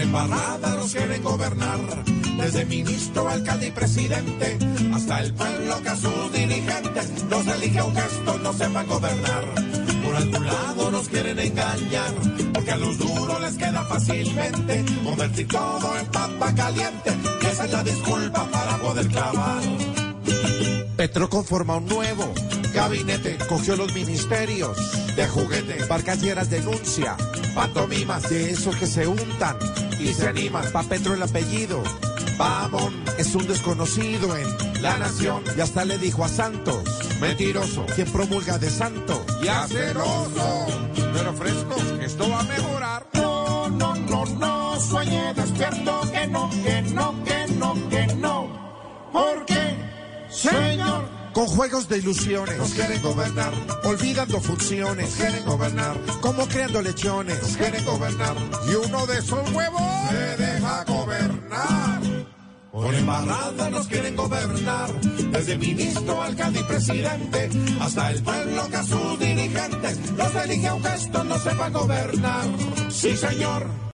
embarrada nos quieren gobernar. Desde ministro, alcalde y presidente, hasta el pueblo que a sus dirigentes nos elige un gesto, no sepan gobernar. Por algún lado nos quieren engañar, porque a los duros les queda fácilmente convertir todo en papa caliente. Y esa es la disculpa para poder clavar. Petro conforma un nuevo gabinete, cogió los ministerios De juguete, Lleras denuncia, pantomimas, de esos que se untan y se animan. Pa' Petro el apellido, Vamos, es un desconocido en la nación, y hasta le dijo a Santos, mentiroso quien promulga de santo. y aceroso. Pero fresco, esto va a mejorar. No, no, no, no, sueñe despierto, que no, que no, que no, que no. Porque, Señor, Con juegos de ilusiones, nos quieren gobernar, olvidando funciones, quieren gobernar, como creando lechones. quieren gobernar, Y uno de esos huevos. se deja gobernar. Por embarrada nos quieren gobernar, desde ministro, alcalde y presidente, hasta el pueblo que a sus dirigentes los elige un gesto, no sepa gobernar. Sí, señor.